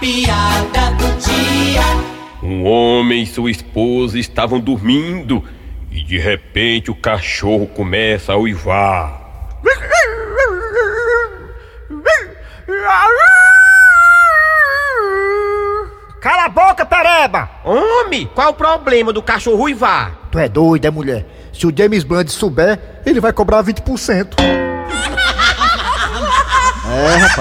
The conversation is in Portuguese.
piada do dia. Um homem e sua esposa estavam dormindo e de repente o cachorro começa a uivar. Cala a boca, pereba! Homem, qual o problema do cachorro uivar? Tu é doida, é mulher? Se o James Bond souber, ele vai cobrar 20%. é, rapaz.